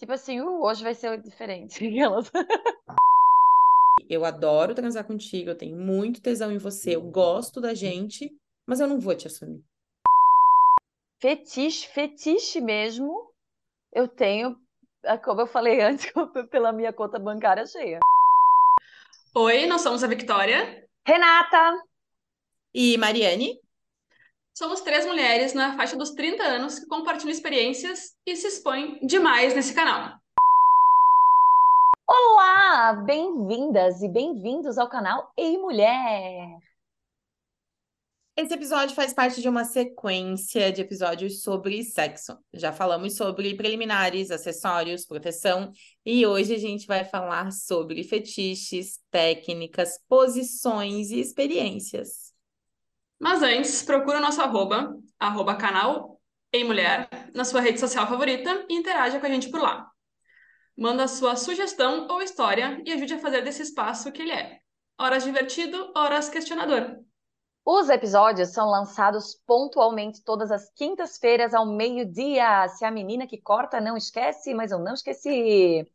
Tipo assim, uh, hoje vai ser diferente. Eu adoro transar contigo, eu tenho muito tesão em você, eu gosto da gente, mas eu não vou te assumir. Fetiche, fetiche mesmo, eu tenho, é como eu falei antes, pela minha conta bancária cheia. Oi, nós somos a Victoria. Renata! E Mariane? Somos três mulheres na faixa dos 30 anos que compartilham experiências e se expõem demais nesse canal. Olá, bem-vindas e bem-vindos ao canal Ei Mulher. Esse episódio faz parte de uma sequência de episódios sobre sexo. Já falamos sobre preliminares, acessórios, proteção, e hoje a gente vai falar sobre fetiches, técnicas, posições e experiências. Mas antes, procura o nosso arroba, arroba canal Ei Mulher, na sua rede social favorita e interaja com a gente por lá. Manda sua sugestão ou história e ajude a fazer desse espaço que ele é. Horas divertido, horas questionador. Os episódios são lançados pontualmente todas as quintas-feiras ao meio-dia. Se a menina que corta não esquece, mas eu não esqueci.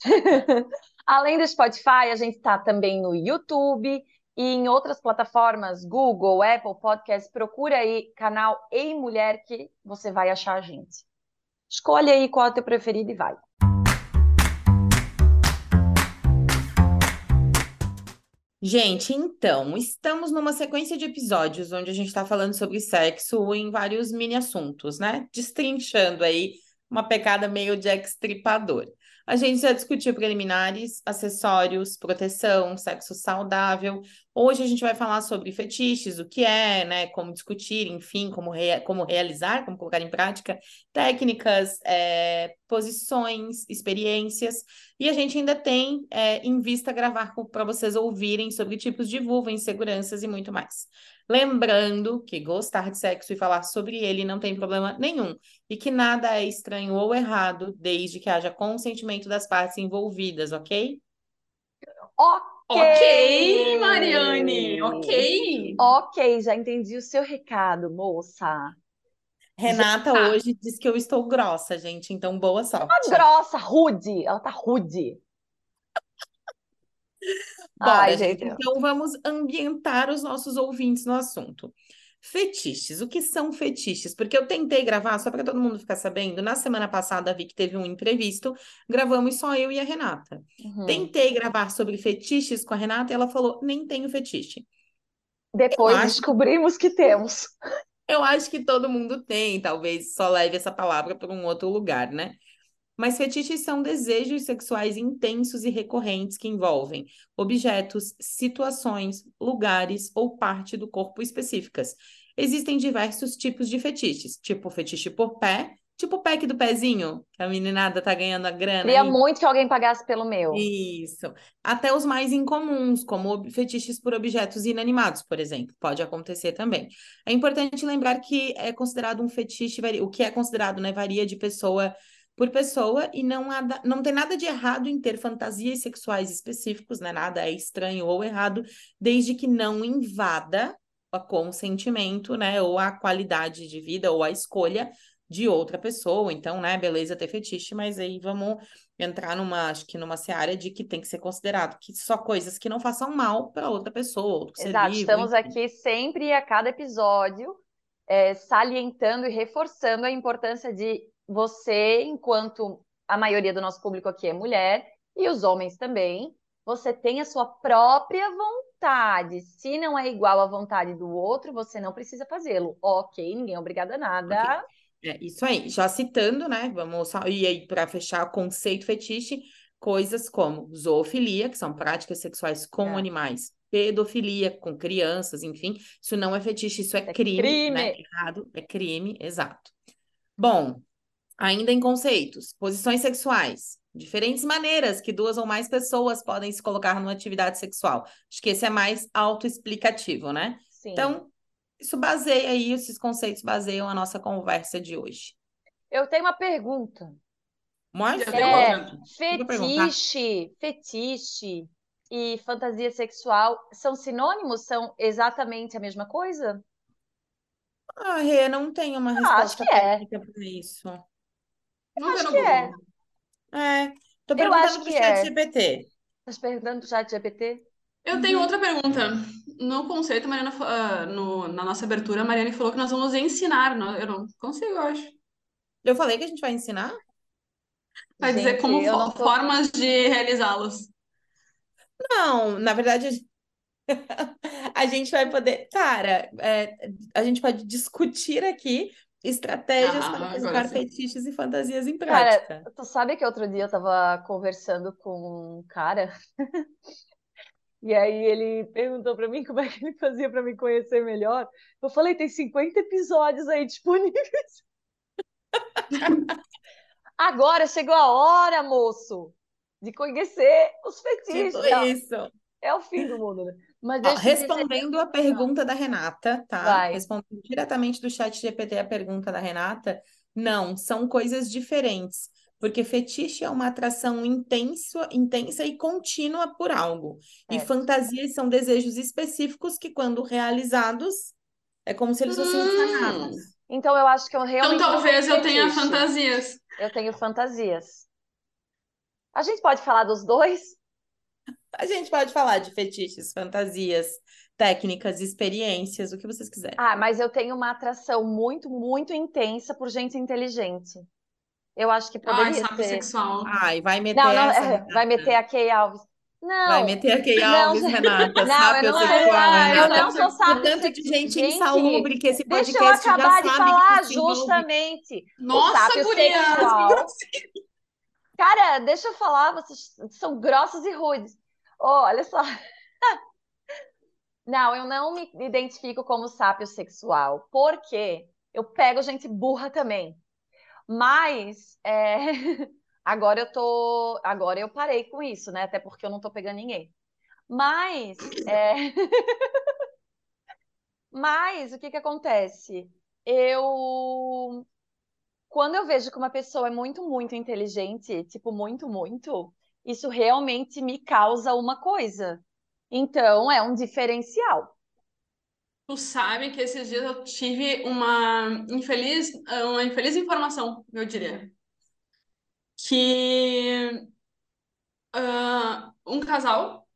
Além do Spotify, a gente está também no YouTube e em outras plataformas, Google, Apple Podcast. Procura aí canal Ei Mulher que você vai achar a gente. Escolhe aí qual é o teu preferido e vai. Gente, então, estamos numa sequência de episódios onde a gente está falando sobre sexo em vários mini assuntos, né? Destrinchando aí uma pecada meio de extripador. A gente já discutiu preliminares, acessórios, proteção, sexo saudável. Hoje a gente vai falar sobre fetiches, o que é, né? Como discutir, enfim, como, rea como realizar, como colocar em prática, técnicas, é, posições, experiências. E a gente ainda tem é, em vista gravar para vocês ouvirem sobre tipos de vulva, inseguranças e muito mais. Lembrando que gostar de sexo e falar sobre ele não tem problema nenhum e que nada é estranho ou errado desde que haja consentimento das partes envolvidas, ok? Ok! Ok, Mariane, ok. Ok, já entendi o seu recado, moça. Renata Já. hoje diz que eu estou grossa, gente, então boa sorte. Tá grossa, rude. Ela tá rude. Bora, Ai, gente. Então vamos ambientar os nossos ouvintes no assunto. Fetiches, o que são fetiches? Porque eu tentei gravar, só para todo mundo ficar sabendo, na semana passada vi que teve um imprevisto, gravamos só eu e a Renata. Uhum. Tentei gravar sobre fetiches com a Renata e ela falou: nem tenho fetiche. Depois acho- descobrimos que temos. Eu acho que todo mundo tem, talvez só leve essa palavra para um outro lugar, né? Mas fetiches são desejos sexuais intensos e recorrentes que envolvem objetos, situações, lugares ou parte do corpo específicas. Existem diversos tipos de fetiches, tipo fetiche por pé, tipo o pack do pezinho, que a meninada tá ganhando a grana Queria aí. muito que alguém pagasse pelo meu. Isso. Até os mais incomuns, como fetiches por objetos inanimados, por exemplo, pode acontecer também. É importante lembrar que é considerado um fetiche, o que é considerado, né, varia de pessoa por pessoa e não, há não tem nada de errado em ter fantasias sexuais específicos, né? Nada é estranho ou errado, desde que não invada o consentimento, né, ou a qualidade de vida ou a escolha de outra pessoa. Então, né, beleza ter fetiche, mas aí vamos entrar numa, acho que numa seara de que tem que ser considerado que só coisas que não façam mal para outra pessoa, Exato, vivo, estamos enfim. aqui sempre e a cada episódio é, salientando e reforçando a importância de você, enquanto a maioria do nosso público aqui é mulher, e os homens também, você tem a sua própria vontade. Se não é igual à vontade do outro, você não precisa fazê-lo. Ok, ninguém é obrigado a nada. É isso aí. Já citando, né? Vamos só ir aí para fechar o conceito fetiche, coisas como zoofilia, que são práticas sexuais com É. animais, pedofilia com crianças, enfim, isso não é fetiche, isso é, É crime, crime. né? Errado, é crime, exato. Bom, ainda em conceitos, posições sexuais, diferentes maneiras que duas ou mais pessoas podem se colocar numa atividade sexual. Acho que esse é mais autoexplicativo, né? Sim. Então, isso baseia aí, esses conceitos baseiam a nossa conversa de hoje. Eu tenho uma pergunta. Mas É, fetiche, fetiche e fantasia sexual são sinônimos? São exatamente a mesma coisa? Ah, Rê, não tenho uma Ah, acho resposta que é. técnica para isso. Ver Acho no que é. Google. É, tô Eu perguntando acho pro chat é. GPT. Tá perguntando pro chat GPT? Eu tenho outra pergunta. No conceito, Mariana, ah, no, na nossa abertura, a Mariane falou que nós vamos ensinar. não- Eu não consigo, eu acho. Eu falei que a gente vai ensinar? Vai dizer Gente, como eu fo- tô. formas de realizá-los. Não, na verdade, a gente vai poder. Cara, é, a gente pode discutir aqui estratégias para Ah, agora colocar fetiches e fantasias em Cara, prática. tu sabe que outro dia eu tava conversando com um cara e aí ele perguntou pra mim como é que ele fazia pra me conhecer melhor. Eu falei, tem 50 episódios aí disponíveis. Agora chegou a hora, moço, de conhecer os fetiches. Tipo Não, isso. é o fim do mundo, né? Dizer, respondendo a pergunta da Renata, tá? vai. Respondendo diretamente do chat GPT a pergunta da Renata, não, são coisas diferentes. Porque fetiche é uma atração intensa, intensa e contínua por algo. E Certo. fantasias são desejos específicos que, quando realizados, é como se eles fossem Hum. sanados. Então eu acho que eu Então realmente não talvez eu tenha fantasias. Eu tenho fantasias. A gente pode falar dos dois? A gente pode falar de fetiches, fantasias, técnicas, experiências, o que vocês quiserem. Ah, mas eu tenho uma atração muito, muito intensa por gente inteligente. Eu acho que Ai, poderia sapo ser. sexual. Ai, vai meter Não, não, essa, é, vai meter a Kay Alves. Vai Não, meter a Kay Alves. Renata, Não, eu sápio não sou, sexual, Ai, eu Renata. não sou O sábio tanto de gente Gente, insalubre que esse deixa eu podcast já acabar de sabe falar justamente. O Nossa, guria! Cara, deixa eu falar, vocês são grossos e rudes. Oh, olha só. Não, eu não me identifico como sápio sexual, porque eu pego gente burra também. Mas é, agora eu tô, agora eu parei com isso, né? Até porque eu não tô pegando ninguém. Mas, é, mas o que que acontece? Eu, quando eu vejo que uma pessoa é muito, muito inteligente, tipo muito, muito, isso realmente me causa uma coisa. Então, é um diferencial. Tu sabe que esses dias eu tive uma infeliz, uma infeliz informação, eu diria. Que ah, um casal,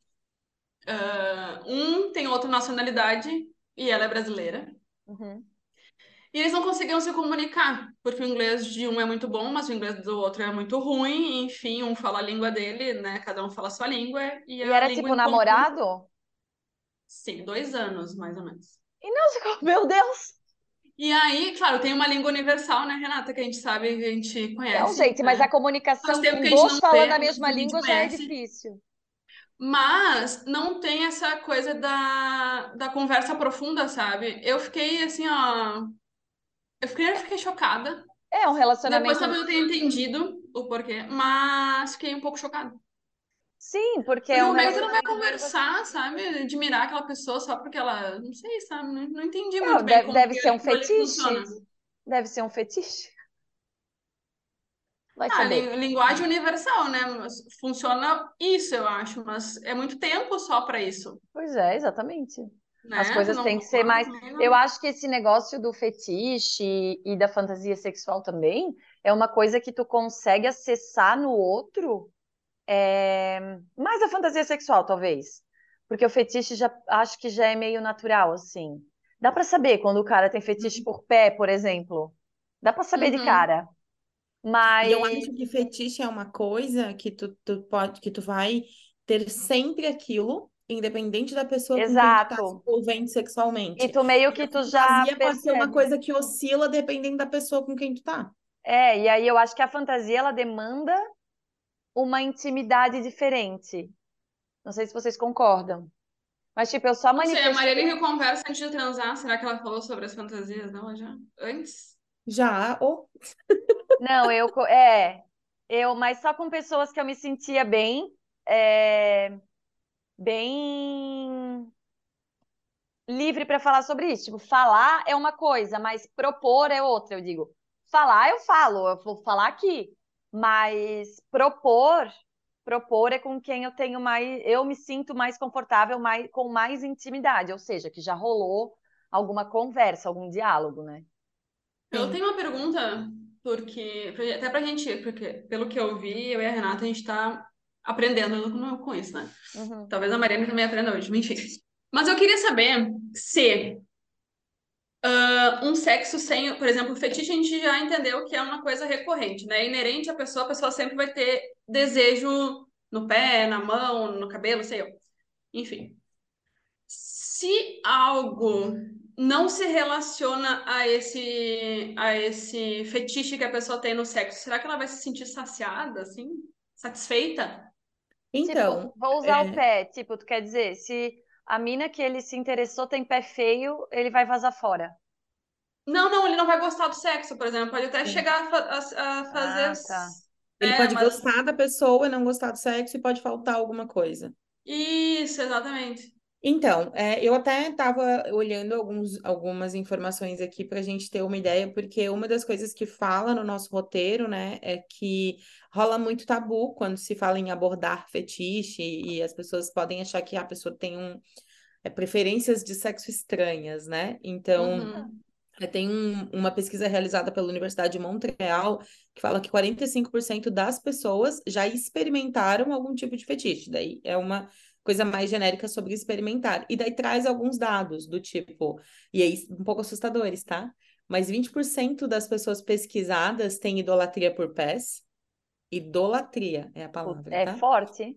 ah, um tem outra nacionalidade e ela é brasileira. Uhum. E eles não conseguiam se comunicar, porque o inglês de um é muito bom, mas o inglês do outro é muito ruim. Enfim, um fala a língua dele, né? Cada um fala a sua língua. E E era tipo comum, namorado? sim, dois anos, mais ou menos. E não, meu Deus! E aí, claro, tem uma língua universal, né, Renata, que a gente sabe, a gente Não, conhece, gente, mas né? a comunicação com dois não falando a mesma a língua já é difícil. Mas não tem essa coisa da, da conversa profunda, sabe? Eu fiquei assim, ó. Eu fiquei, eu fiquei chocada. É um Depois relacionamento. talvez eu tenha entendido o porquê, mas fiquei um pouco chocada. Sim, porque é um como é que tu não vai conversar, sabe? Admirar aquela pessoa só porque ela. Não sei, sabe? Não, não entendi Não, muito bem deve, como deve ser um fetiche. Deve ser um fetiche. Vai Ah, linguagem universal, né? Funciona isso, eu acho, mas é muito tempo só pra isso, Pois é, exatamente. As né? Tu coisas não têm que ser mais. Eu acho que esse negócio do fetiche e, e da fantasia sexual também é uma coisa que tu consegue acessar no outro. É... Mais a fantasia sexual, talvez. Porque o fetiche já acho que já é meio natural, assim. Dá pra saber quando o cara tem fetiche por pé, por exemplo. Dá pra saber de Uhum. cara. E eu Mas acho que fetiche é uma coisa que tu, tu pode, que tu vai ter sempre aquilo, independente da pessoa com quem tu tá se exato. envolvendo E sexualmente. tu meio E que a tu já fantasia pode ser uma percebe. coisa que oscila dependendo da pessoa com quem tu tá. É, e aí eu acho que a fantasia ela demanda uma intimidade diferente. Não sei se vocês concordam. Mas, tipo, eu só Não sei, a manifestei. que conversa antes de transar, será que ela falou sobre as fantasias dela já? Antes? Já, ou Não, eu. É. Eu, mas só com pessoas que eu me sentia bem. é, bem livre para falar sobre isso. Tipo, falar é uma coisa, mas propor é outra. Eu digo, falar eu falo, eu vou falar aqui. Mas propor, propor é com quem eu tenho mais, eu me sinto mais confortável, mais, com mais intimidade, ou seja, que já rolou alguma conversa, algum diálogo, né? Eu sim. tenho uma pergunta porque até pra gente, porque pelo que eu vi, eu e a Renata, a gente tá aprendendo com, isso, né? Uhum. Talvez a Mariana também aprenda hoje, enfim. Mas eu queria saber se uh, um sexo sem, por exemplo, fetiche a gente já entendeu que é uma coisa recorrente, né? Inerente à pessoa, a pessoa sempre vai ter desejo no pé, na mão, no cabelo, sei eu. Enfim. Se algo não se relaciona a esse a esse fetiche que a pessoa tem no sexo, será que ela vai se sentir saciada, assim? Satisfeita? Então, tipo, vou usar é, o pé, tipo, tu quer dizer, se a mina que ele se interessou tem pé feio, ele vai vazar fora. Não, não, ele não vai gostar do sexo, por exemplo. Pode até Sim. chegar a, a- a fazer. Ah, tá. ele É, pode mas- gostar da pessoa e não gostar do sexo e pode faltar alguma coisa. Isso, exatamente. Então, é, eu até estava olhando alguns, algumas informações aqui para a gente ter uma ideia, porque uma das coisas que fala no nosso roteiro, né, é que rola muito tabu quando se fala em abordar fetiche e as pessoas podem achar que a pessoa tem um, é, preferências de sexo estranhas, né? Então, Uhum. é, tem um- uma pesquisa realizada pela Universidade de Montreal que fala que 45% das pessoas já experimentaram algum tipo de fetiche. Daí é uma coisa mais genérica sobre experimentar. E daí traz alguns dados do tipo, e aí um pouco assustadores, tá? Mas 20% das pessoas pesquisadas têm idolatria por pés. Idolatria é a palavra, É tá? forte.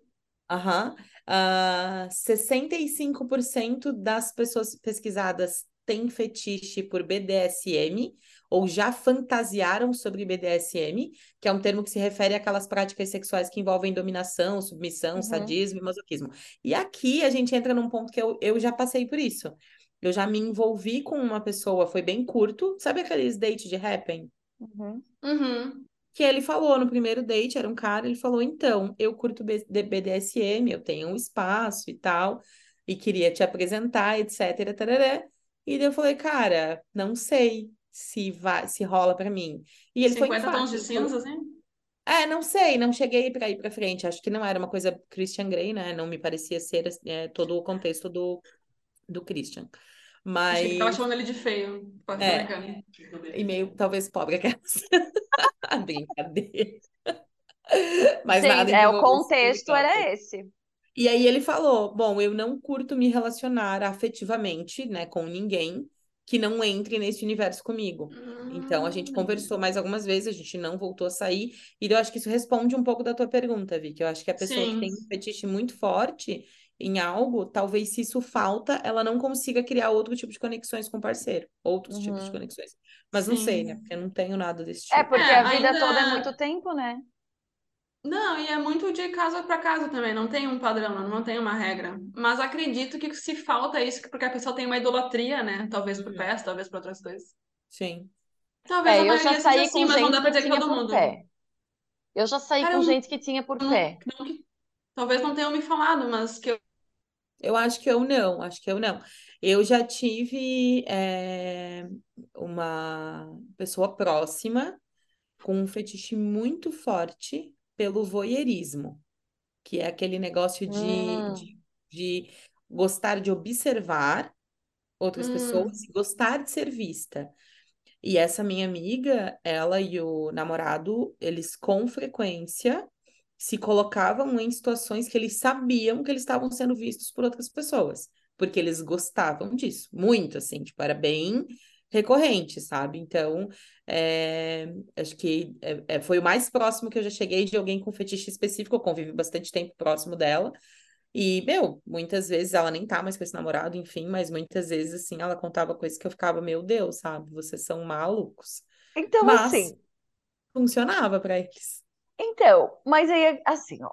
Aham. Ah, 65% das pessoas pesquisadas têm fetiche por BDSM ou já fantasiaram sobre BDSM, que é um termo que se refere àquelas práticas sexuais que envolvem dominação, submissão, Uhum. sadismo e masoquismo. E aqui a gente entra num ponto que eu, eu já passei por isso. Eu já me envolvi com uma pessoa, foi bem curto. Sabe aqueles dates de happen? Uhum. Uhum. que ele falou no primeiro date, era um cara, ele falou, então, eu curto B- de- BDSM, eu tenho um espaço e tal, e queria te apresentar, etc, tarará. E daí eu falei, cara, não sei se vai, se rola pra mim. E ele foi 50 tons de cinza, assim? é, não sei, não cheguei pra ir pra frente, acho que não era uma coisa Christian Grey, né, não me parecia ser é, todo o contexto do, do Christian. Achei que tava Mas, chamando ele de feio. Pode É. e meio, talvez, pobre aquelas. Brincadeira. Mas Sim, nada é, o contexto era esse. E aí ele falou: Bom, eu não curto me relacionar afetivamente, né, com ninguém que não entre nesse universo comigo. Então a gente Hum. conversou mais algumas vezes, a gente não voltou a sair, e eu acho que isso responde um pouco da tua pergunta, Vicky. Eu acho que a pessoa que Sim. tem um fetiche muito forte em algo, talvez se isso falta, ela não consiga criar outro tipo de conexões com o parceiro, outros tipos de Uhum. conexões. Mas não sei, né? Sim. Porque eu não tenho nada desse É, tipo. porque É, a vida ainda- toda é muito tempo, né? Não, e é muito de casa para casa também, não tem um padrão, não tem uma regra. Mas acredito que se falta isso, porque a pessoa tem uma idolatria, né? Talvez por Uhum. pés, talvez por outras coisas. Sim. Talvez É, a eu já saí assim, com mas não gente dá pra que dizer que tinha todo por mundo. pé. Eu já saí Cara, com eu gente que tinha por não- pé. não que- talvez não tenham me falado, mas que eu Eu acho que eu não, acho que eu não. Eu já tive eh, uma pessoa próxima com um fetiche muito forte pelo voyeurismo, que é aquele negócio de, Hum. de, de gostar de observar outras Hum. pessoas e gostar de ser vista. E essa minha amiga, ela e o namorado, eles com frequência se colocavam em situações que eles sabiam que eles estavam sendo vistos por outras pessoas, porque eles gostavam disso, muito assim, tipo, era bem recorrente, sabe? Então, é, acho que é, foi o mais próximo que eu já cheguei de alguém com fetiche específico, eu convivi bastante tempo próximo dela, e, meu, muitas vezes ela nem tá mais com esse namorado, enfim, mas muitas vezes, assim, ela contava coisas que eu ficava, meu Deus, sabe? Vocês são malucos. Então, Mas assim, funcionava pra eles. então, mas aí, assim, ó.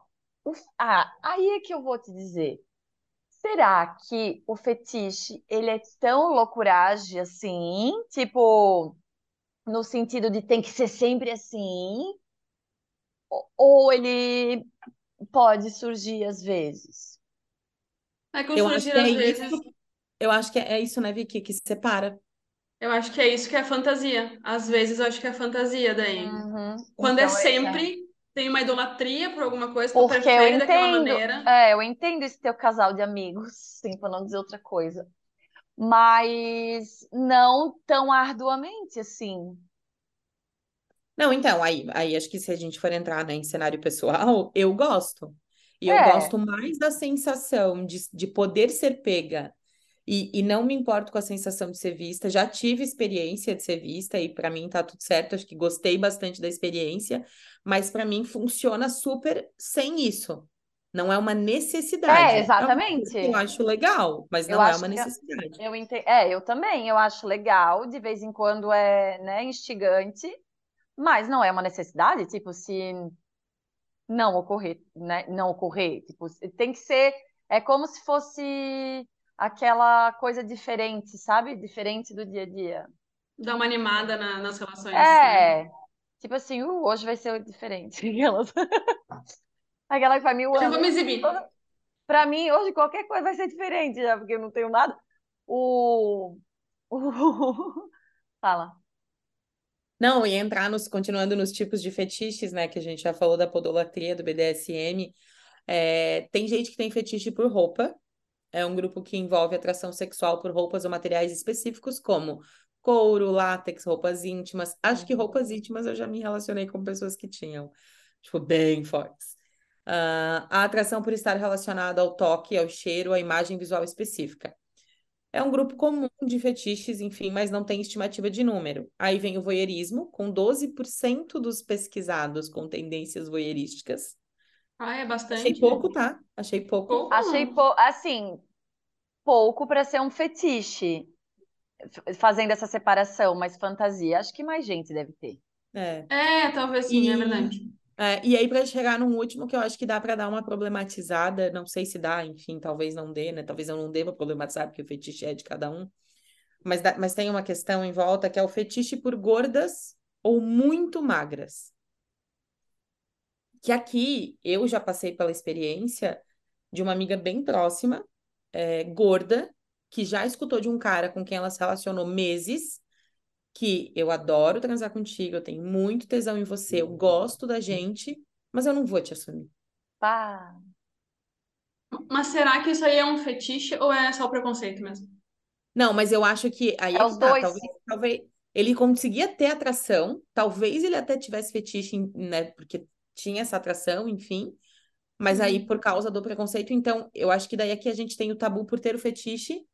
ah, aí é que eu vou te dizer. Será que o fetiche, ele é tão loucuragem assim? Tipo, no sentido de tem que ser sempre assim? Ou- Ou ele pode surgir às vezes? é que Eu acho surgir que é às vezes. isso, eu acho que é isso, né, Vicky, que separa. Eu acho que é isso que é fantasia. Às vezes eu acho que é fantasia daí. Uhum. Quando é Então, esse sempre, tem uma idolatria por alguma coisa, tu Porque eu entendo, maneira. é, eu entendo esse teu casal de amigos, sim, para não dizer outra coisa. Mas não tão arduamente assim. Não, então, aí, aí acho que se a gente for entrar, né, em cenário pessoal, eu gosto. E eu É, gosto mais da sensação de, de poder ser pega. E, e não me importo com a sensação de ser vista. Já tive experiência de ser vista e para mim tá tudo certo. Acho que gostei bastante da experiência, mas para mim funciona super sem isso. Não é uma é, necessidade. É uma que exatamente. eu acho legal, mas Eu não é acho uma que necessidade. eu ente... é, eu também, eu acho legal, de vez em quando é, né, instigante, mas não é uma necessidade, tipo, se não ocorrer, né, não ocorrer, tipo, tem que ser, é como se fosse aquela coisa diferente, sabe? Diferente do dia a dia. Dá uma animada na- nas relações, né? É, tipo assim, uh, hoje vai ser diferente. Aquelas, aquela que faz mil Hoje eu vou me exibir. Pra mim, hoje qualquer coisa vai ser diferente, já, porque eu não tenho nada. O, o... Fala. Não, e entrar nos, continuando nos tipos de fetiches, né? Que a gente já falou da podolatria, do BDSM. É, tem gente que tem fetiche por roupa. É um grupo que envolve atração sexual por roupas ou materiais específicos, como couro, látex, roupas íntimas. Acho que roupas Uhum. íntimas eu já me relacionei com pessoas que tinham, tipo, bem fortes. Ah, a atração por estar relacionada ao toque, ao cheiro, à imagem visual específica. É um grupo comum de fetiches, enfim, mas não tem estimativa de número. Aí vem o voyeurismo, com 12% dos pesquisados com tendências voyeurísticas. Ah, é Achei bastante. pouco, tá? Achei pouco. Pouco? Achei, pou... assim, pouco para ser um fetiche, fazendo essa separação, mas fantasia, acho que mais gente deve ter. É. É, talvez sim, é E, verdade. é, e aí, para chegar num último, que eu acho que dá para dar uma problematizada, não sei se dá, enfim, talvez não dê, né? Talvez eu não deva problematizar, porque o fetiche é de cada um. Mas, dá- mas tem uma questão em volta que é o fetiche por gordas ou muito magras. Que aqui eu já passei pela experiência de uma amiga bem próxima, é, gorda, que já escutou de um cara com quem ela se relacionou meses, que eu adoro transar contigo, eu tenho muito tesão em você, eu gosto da gente, mas eu não vou te assumir. Pá. Mas será que isso aí é um fetiche ou é só preconceito mesmo? Não, mas eu acho que aí É é os que tá, dois. talvez, talvez ele conseguia ter atração, talvez ele até tivesse fetiche, né, porque tinha essa atração, enfim, mas aí Uhum. por causa do preconceito, então eu acho que daí aqui a gente tem o tabu por ter o fetiche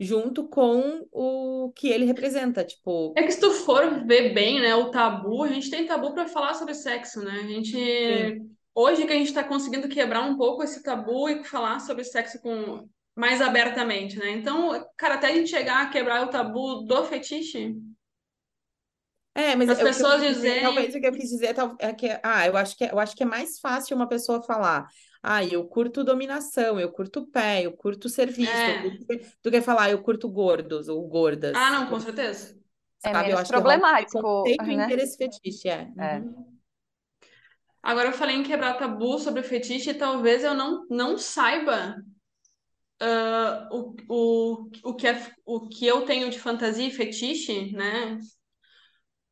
junto com o que ele representa, tipo, É que se tu for ver bem, né, o tabu, a gente tem tabu para falar sobre sexo, né? A gente sim. hoje que a gente tá conseguindo quebrar um pouco esse tabu e falar sobre sexo com mais abertamente, né? Então, cara, até a gente chegar a quebrar o tabu do fetiche, É, mas as é o que eu pessoas quis dizer, talvez o que eu quis dizer tal- é que, ah, eu acho que, é- eu acho que é mais fácil uma pessoa falar, ah, eu curto dominação, eu curto pé, eu curto ser visto, eu é, curto, do que falar, eu curto gordos ou ah, gordas, não, com certeza. É sabe? Menos um problemático, preconceito em ter né? esse fetiche, é. É. Uhum. Agora eu falei em quebrar tabu sobre fetiche e talvez eu não, não saiba ah, o, o, o que é, o que eu tenho de fantasia e fetiche, né?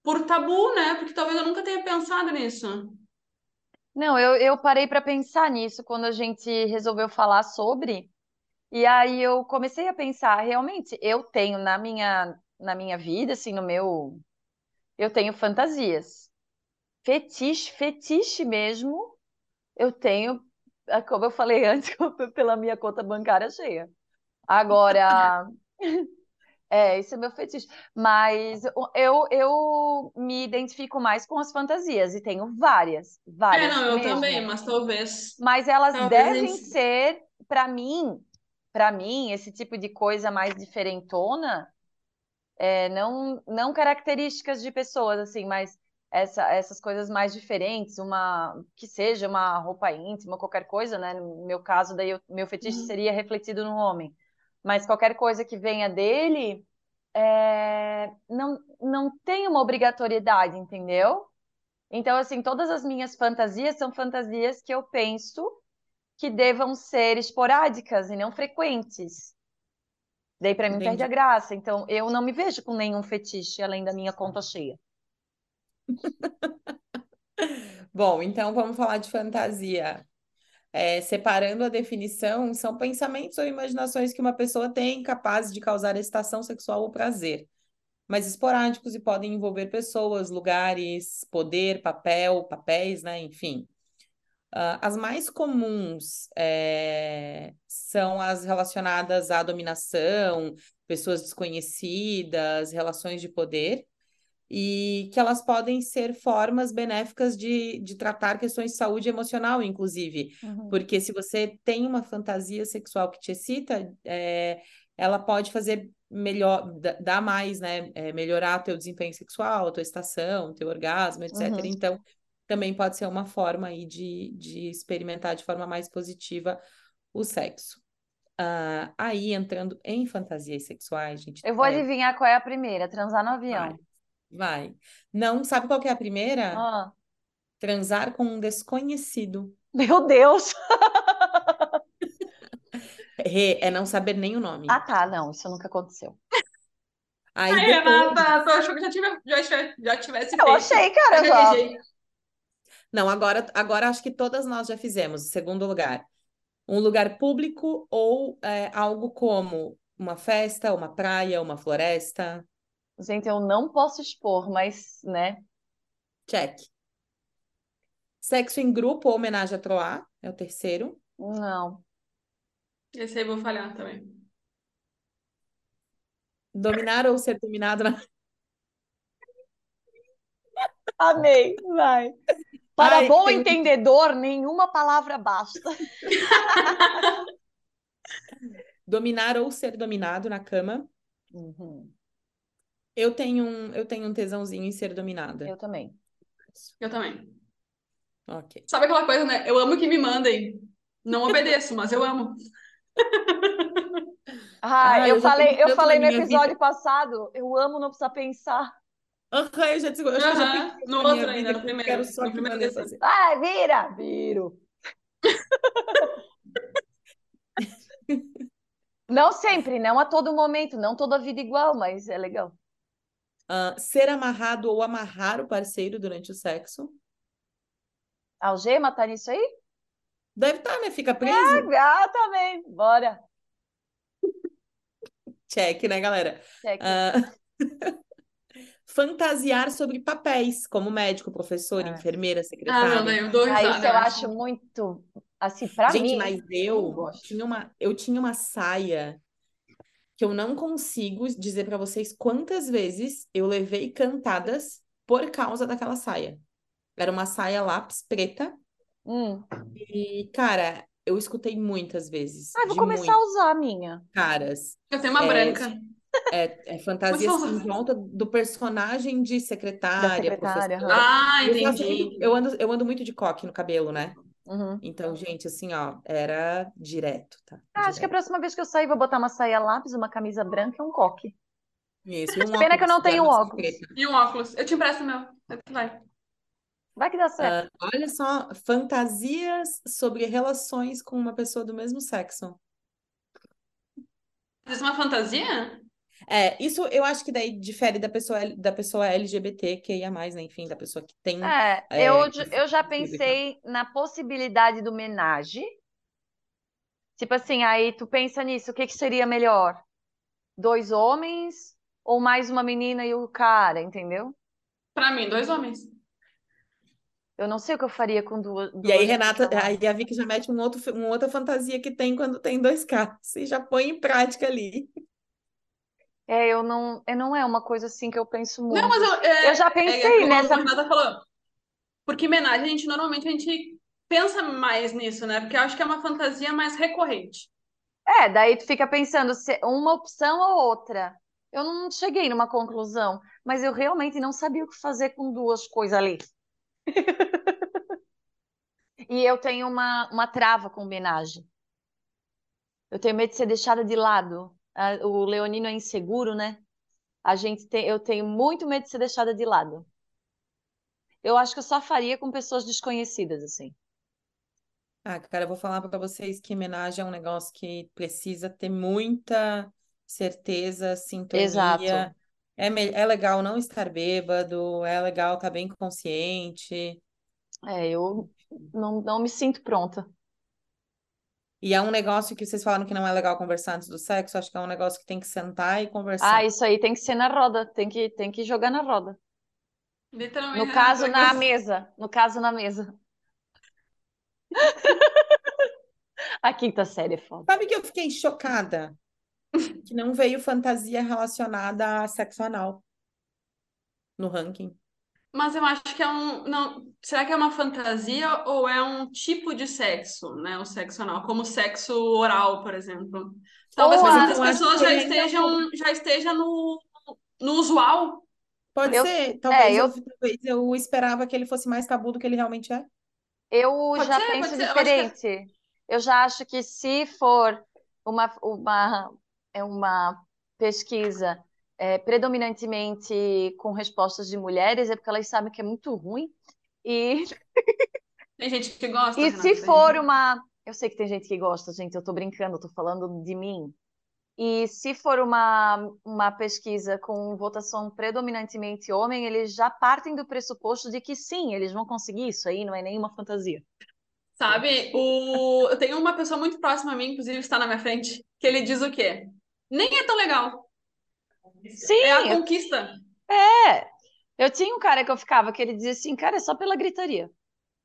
Por tabu, né? Porque talvez eu nunca tenha pensado nisso. Não, eu, eu parei para pensar nisso quando a gente resolveu falar sobre, e aí eu comecei a pensar, realmente, eu tenho na minha, na minha vida, assim, no meu, eu tenho fantasias. Fetiche, fetiche mesmo, eu tenho, ah, como eu falei antes, pela minha conta bancária cheia. Agora, é, esse é meu fetiche. Mas eu, eu me identifico mais com as fantasias, e tenho várias, É, várias não, eu também, mas talvez, Mas elas talvez devem gente. ser, para mim, para mim, esse tipo de coisa mais diferentona, é, não, não características de pessoas, assim, mas essa, essas coisas mais diferentes, uma que seja uma roupa íntima, qualquer coisa, né? No meu caso, daí o meu fetiche Uhum. seria refletido no homem. Mas qualquer coisa que venha dele, é, não, não tem uma obrigatoriedade, entendeu? Então, assim, todas as minhas fantasias são fantasias que eu penso que devam ser esporádicas e não frequentes. Daí para mim perde a graça. Então eu não me vejo com nenhum fetiche além da minha conta cheia. Bom, então vamos falar de fantasia. É, separando a definição, são pensamentos ou imaginações que uma pessoa tem capazes de causar excitação sexual ou prazer. mais esporádicos e podem envolver pessoas, lugares, poder, papel, papéis, né? Enfim. Uh, as mais comuns é, são as relacionadas à dominação, pessoas desconhecidas, relações de poder, e que elas podem ser formas benéficas de, de tratar questões de saúde emocional, inclusive. Uhum. Porque se você tem uma fantasia sexual que te excita, é, ela pode fazer melhor, dar mais, né? É, melhorar teu desempenho sexual, tua estação, teu orgasmo, etc. Uhum. Então, também pode ser uma forma aí de, de experimentar de forma mais positiva o sexo. Uh, aí, entrando em fantasias sexuais, gente. Eu vou é... adivinhar qual é a primeira, transar no avião. Vai. Vai. Não, sabe qual que é a primeira? Ah. Transar com um desconhecido. Meu Deus! É não saber nem o nome. Ah, tá, não, isso nunca aconteceu. Aí, Ai, depois... Renata, tu achou que já, tive, já, tivesse, já tivesse Eu achei, cara, eu já. Não, agora, agora acho que todas nós já fizemos. Segundo lugar, um lugar público ou é, algo como uma festa, uma praia, uma floresta. Gente, eu não posso expor, mas, né? Check. Sexo em grupo ou homenagem a Troar é o terceiro. Não. Esse aí vou falhar também. Dominar ou ser dominado na... Amei, vai. Para Ai, bom tem... entendedor, nenhuma palavra basta. Dominar ou ser dominado na cama. Uhum. Eu tenho um, eu tenho um tesãozinho em ser dominada. Eu também. Eu também. Ok. Sabe aquela coisa, né? Eu amo que me mandem. Não obedeço, mas eu amo. Ah, ah eu, eu falei, eu falei no episódio vida. passado, eu amo não precisar pensar. Aham, uhum, eu já disse, eu uh -huh. já no outro ainda, no primeiro. Quero só no que primeiro fazer. Vai, vira! Viro. não sempre, não a todo momento, não toda a vida igual, mas é legal. Uh, ser amarrado ou amarrar o parceiro durante o sexo. Algema tá nisso aí? Deve estar, tá, né? Fica preso. Ah, também. Bora. Check, né, galera? Check. Uh... Fantasiar sobre papéis, como médico, professor, ah. enfermeira, secretária. Ah, não, eu dou risada. Ah, isso eu acho muito, assim, pra Gente, mim... Gente, mas eu, eu tinha, uma, eu tinha uma saia que eu não consigo dizer para vocês quantas vezes eu levei cantadas por causa daquela saia. Era uma saia lápis preta. Hum. E, cara, eu escutei muitas vezes. Ah, vou começar muito... a usar a minha. Caras. Eu tenho uma é, branca. É, é fantasia em volta do personagem de secretária. secretária ah, entendi. Eu, eu, ando, eu ando muito de coque no cabelo, né? Uhum. Então, gente, assim, ó, era direto, tá? Ah, direto. acho que a próxima vez que eu sair vou botar uma saia lápis, uma camisa branca e um coque. Isso, e um Pena que eu não tenho óculos. E um óculos. Eu te empresto meu. Vai. Vai que dá certo. Uh, olha só, fantasias sobre relações com uma pessoa do mesmo sexo. Isso é uma fantasia? É, isso eu acho que daí difere da pessoa, da pessoa LGBT, que ia mais, né? Enfim, da pessoa que tem. É, é eu, eu já pensei na possibilidade do menage. Tipo assim, aí tu pensa nisso, o que, que seria melhor? Dois homens ou mais uma menina e o cara, entendeu? Pra mim, dois homens. Eu não sei o que eu faria com duas. E aí, Renata, aí a Vicky já mete um outro, uma outra fantasia que tem quando tem dois caras e já põe em prática ali. É, eu não, é, não é uma coisa assim que eu penso muito. Não, mas eu, é, eu já é, pensei é, nessa. A falou. Porque homenagem, a gente normalmente a gente pensa mais nisso, né? Porque eu acho que é uma fantasia mais recorrente. É, daí tu fica pensando se uma opção ou outra. Eu não cheguei numa conclusão, mas eu realmente não sabia o que fazer com duas coisas ali. e eu tenho uma, uma trava com homenagem. Eu tenho medo de ser deixada de lado o leonino é inseguro, né? A gente tem, eu tenho muito medo de ser deixada de lado. Eu acho que eu só faria com pessoas desconhecidas, assim. Ah, cara, eu vou falar para vocês que homenagem é um negócio que precisa ter muita certeza, sintonia. Exato. É, é legal não estar bêbado, é legal estar bem consciente. É, eu não, não me sinto pronta. E é um negócio que vocês falaram que não é legal conversar antes do sexo, acho que é um negócio que tem que sentar e conversar. Ah, isso aí tem que ser na roda, tem que, tem que jogar na roda. Literalmente. No caso, na mesa. No caso, na mesa. A quinta série é foda. Sabe que eu fiquei chocada? Que não veio fantasia relacionada a sexo anal no ranking. Mas eu acho que é um. Não, será que é uma fantasia ou é um tipo de sexo, né? O sexo anal, como o sexo oral, por exemplo. Talvez Ou pessoas já é estejam, já esteja no, no usual. Pode Eu- ser, talvez eu- eu, talvez eu esperava que ele fosse mais tabu do que ele realmente é. Eu Pode já ser, penso pode ser. Eu que é- diferente. Eu já acho que se for uma, uma, é uma pesquisa é, predominantemente com respostas de mulheres, é porque elas sabem que é muito ruim. E, Tem gente que gosta, e Renata, se for gente- uma. Eu sei que tem gente que gosta, gente, eu tô brincando, eu tô falando de mim. E se for uma, uma pesquisa com votação predominantemente homem, eles já partem do pressuposto de que sim, eles vão conseguir isso aí, não é nenhuma fantasia. Sabe, o... eu tenho uma pessoa muito próxima a mim, inclusive está na minha frente, que ele diz o quê? Nem é tão legal. Sim, É a conquista. É, eu tinha um cara que eu ficava que ele dizia assim, cara, é só pela gritaria.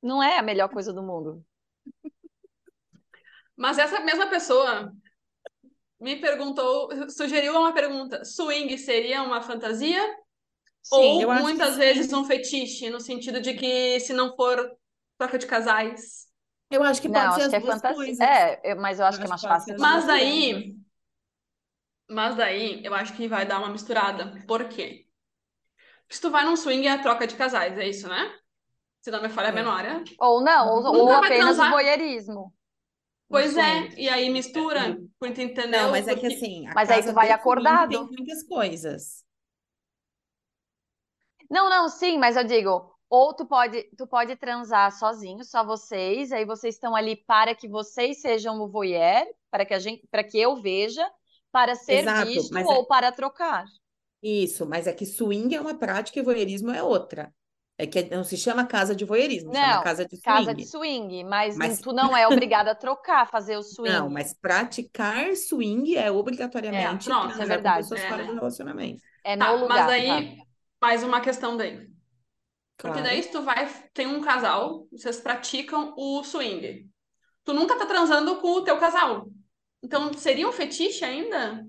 Não é a melhor coisa do mundo. Mas essa mesma pessoa me perguntou, sugeriu uma pergunta: swing seria uma fantasia? Sim, Ou muitas sim. vezes um fetiche, no sentido de que se não for troca de casais. Eu acho que pode não, ser acho as que é fantasia. coisas. É, mas eu acho Eu que é mais fácil. Mas daí, mas daí eu acho que vai dar uma misturada. Por quê? Se tu vai num swing é a troca de casais, é isso, né? Se não me falha a É. memória. Ou não, ou, Nunca ou apenas o voyeurismo. Pois é, e aí mistura, por tu entendeu? Não, mas é que assim, a Mas aí casa tu vai acordado. tem muitas coisas. Não, não, sim, mas eu digo, ou tu pode, tu pode transar sozinho, só vocês, aí vocês estão ali para que vocês sejam o voyeur, para que a gente, para que eu veja, para ser Exato, visto é- ou para trocar. Isso, mas é que swing é uma prática e voyeurismo é outra. É que não se chama casa de voyeurismo, chama Não, casa de Casa de swing. swing, mas, Mas- tu não é obrigado a trocar, fazer o swing. Não, mas praticar swing é obrigatoriamente É, pronto, é verdade. com pessoas É, fora do relacionamento. É no Tá, lugar, mas aí, tá? mais uma questão daí. Porque Claro. daí se tu vai, tem um casal, vocês praticam o swing. Tu nunca tá transando com o teu casal. Então, seria um fetiche ainda?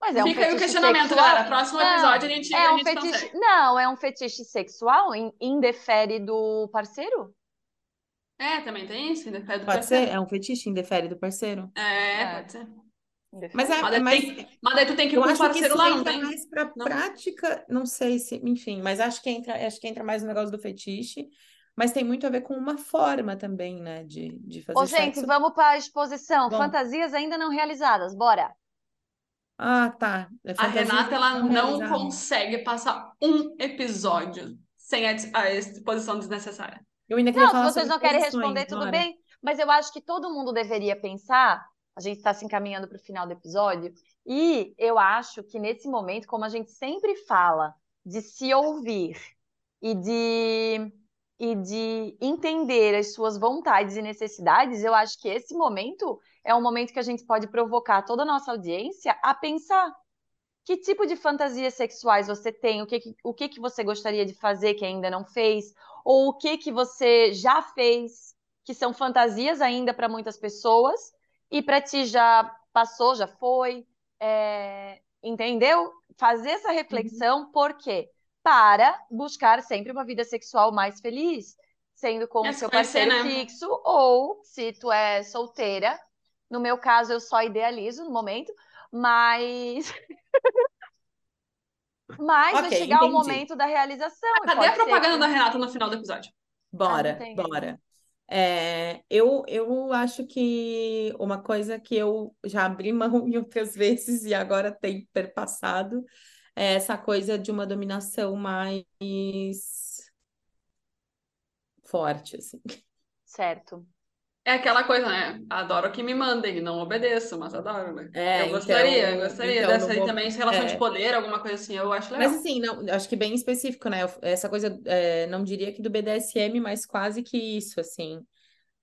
Mas é um Fica aí o questionamento, sexual. galera. Próximo Não, episódio a gente, É a um gente fetiche. consegue. Não, é um fetiche sexual? In- Indefere do parceiro? É, também tem isso, indefere do Pode parceiro. ser? É um fetiche, indefere do parceiro. É, É. pode ser. Indefere. Mas, é, Mas daí, mas tem- mas daí tu tem que ir eu com o acho que parceiro isso lá, não tem? mais para Não. prática, não sei se, enfim, mas acho que entra, acho que entra mais no negócio do fetiche, mas tem muito a ver com uma forma também, né, de, de fazer Ô, gente, sexo. vamos para a exposição. Bom. Fantasias ainda não realizadas. Bora. Ah, tá. É A Renata, ela não consegue passar um episódio sem a, a exposição desnecessária. Eu ainda queria Não, se falar vocês sobre não querem responder, tudo bora. bem. Mas eu acho que todo mundo deveria pensar. A gente está se encaminhando para o final do episódio. E eu acho que nesse momento, como a gente sempre fala, de se ouvir e de, e de entender as suas vontades e necessidades, eu acho que esse momento é um momento que a gente pode provocar toda a nossa audiência a pensar. Que tipo de fantasias sexuais você tem? O que, que- o que, que você gostaria de fazer que ainda não fez? Ou o que, que você já fez, que são fantasias ainda para muitas pessoas, e para ti já passou, já foi? É, entendeu? Fazer essa reflexão, por quê? Para buscar sempre uma vida sexual mais feliz, sendo com o se seu parceiro né? fixo, ou se tu é solteira. No meu caso, eu só idealizo no momento, mas. Mas vai Ok, chegar o entendi. momento da realização. e Cadê a ser propaganda que- da Renata no final do episódio? Bora, tem. bora. É, eu, eu acho que uma coisa que eu já abri mão em outras vezes e agora tem perpassado é essa coisa de uma dominação mais forte, assim. Certo. É aquela coisa, né? Adoro que me mandem, não obedeço, mas adoro, né? É, eu gostaria, então- gostaria então, dessa aí mo- também, essa relação de é. poder, alguma coisa assim, eu acho legal. Mas assim, não, acho que bem específico, né? Essa coisa, é, não diria que do BDSM, mas quase que isso, assim.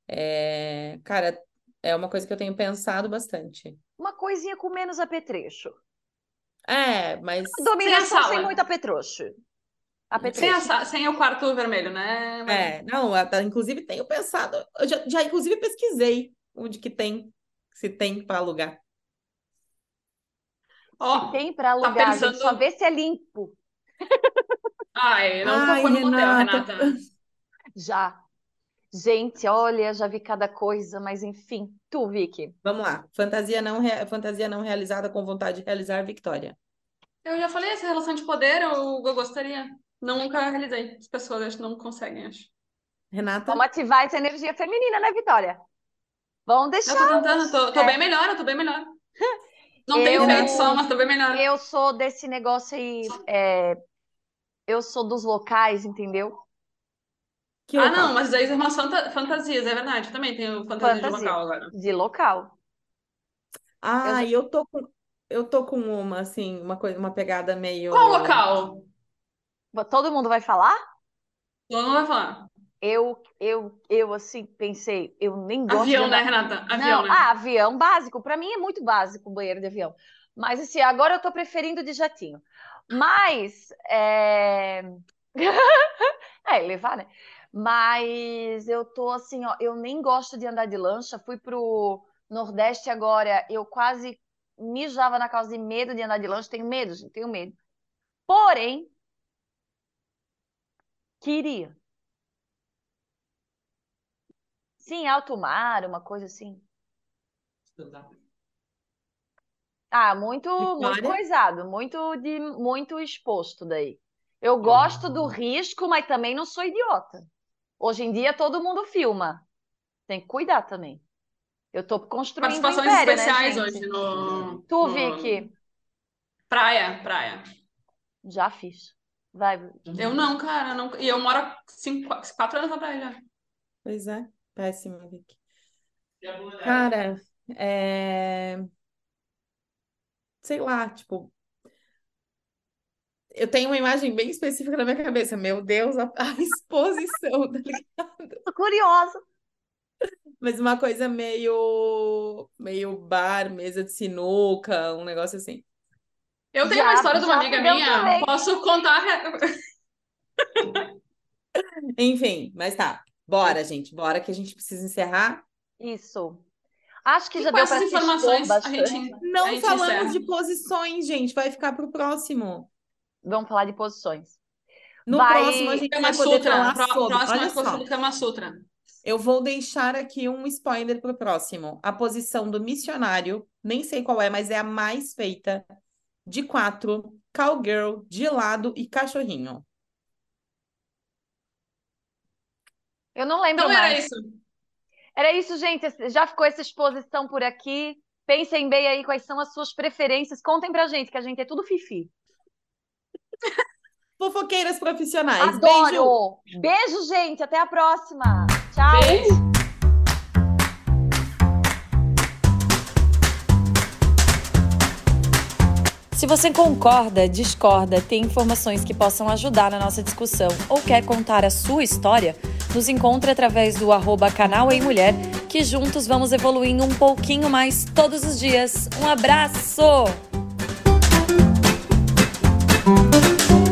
É, cara, é uma coisa que eu tenho pensado bastante. Uma coisinha com menos apetrecho. É, mas Dominação sala. sem muito apetrecho. Sem, a sem o quarto vermelho, né? Mas- é, não, até, inclusive tenho pensado, eu já, já inclusive pesquisei onde que tem, se tem para alugar. Ó, Tem pra alugar, gente, pensando- só vê se é limpo. ai, nunca Ai, foi no motel, Renata. Renata. Já. Gente, olha, já vi cada coisa, mas enfim. Tu, Vicky. Vamos lá, fantasia não, rea- fantasia não realizada com vontade de realizar, Victoria. Eu já falei, essa relação de poder, eu, eu gostaria. Nunca realizei. As pessoas acho que não conseguem, acho. Renata? Vamos ativar essa energia feminina, né, Vitória? Vamos Eu deixar. tô tentando, tô, tô É. bem melhor, eu tô bem melhor. Não Eu- tenho feito só, mas tô bem melhor. Eu sou desse negócio aí. é, Eu sou dos locais, entendeu? Que Ah, local? não, mas aí são umas fanta- fantasias, é verdade. Eu também tenho fantasia de Fantasia. local agora. De local. Ah, Eu e eu tô com, eu tô com uma, assim, uma coisa, uma pegada meio... Qual local? Todo mundo vai falar? Eu não vai falar. Eu, eu, eu assim, pensei, eu nem gosto de Avião, né, andar- Renata? Avião, Não, né? ah, avião básico. Pra mim é muito básico o banheiro de avião. Mas assim, agora eu tô preferindo de jatinho. Mas é... é, levar, né? Mas eu tô assim, ó, eu nem gosto de andar de lancha. Fui pro Nordeste agora, eu quase mijava na causa de medo de andar de lancha. Tenho medo, gente, tenho medo. Porém, queria. Sim, alto mar, uma coisa assim. Ah, muito, muito coisado, muito de muito exposto daí. Eu gosto do risco, mas também não sou idiota. Hoje em dia todo mundo filma. Tem que cuidar também. Eu tô construindo Participações império, né, especiais gente? hoje no, Tu, no- Vicky, Praia, praia. já fiz. Vai. Eu não, cara. Não... E eu moro há cinco, quatro anos na praia já. Pois é, péssima, Vicky. Cara, é... sei lá, tipo, eu tenho uma imagem bem específica na minha cabeça. Meu Deus, a, a exposição, tá ligado? Tô curiosa. Mas uma coisa meio, meio bar, mesa de sinuca, um negócio assim. Eu tenho Já- uma história de uma amiga minha. também. Posso contar? Enfim, mas tá. Bora, gente, bora que a gente precisa encerrar. Isso. Acho que E já deu essas para informações, a bastante. gente, Não a gente falamos encerra. de posições, gente, vai ficar pro próximo. Vamos falar de posições. No Vai- próximo a gente Kama vai poder Sutra. falar Pró- sobre. Próximo Olha é só, do Kama Sutra. eu vou deixar aqui um spoiler pro próximo. A posição do missionário, nem sei qual é, mas é a mais feita, de quatro, cowgirl, de lado e cachorrinho. Eu não lembro Então era mais. isso. Era isso, gente. Já ficou essa exposição por aqui. Pensem bem aí quais são as suas preferências. Contem pra gente, que a gente é tudo fifi. Fofoqueiras profissionais. Beijo! Adoro! Beijo, gente. Até a próxima. Tchau. Beijo. Se você concorda, discorda, tem informações que possam ajudar na nossa discussão ou quer contar a sua história, nos encontre através do arroba canal em Mulher, que juntos vamos evoluindo um pouquinho mais todos os dias. Um abraço! Thank you.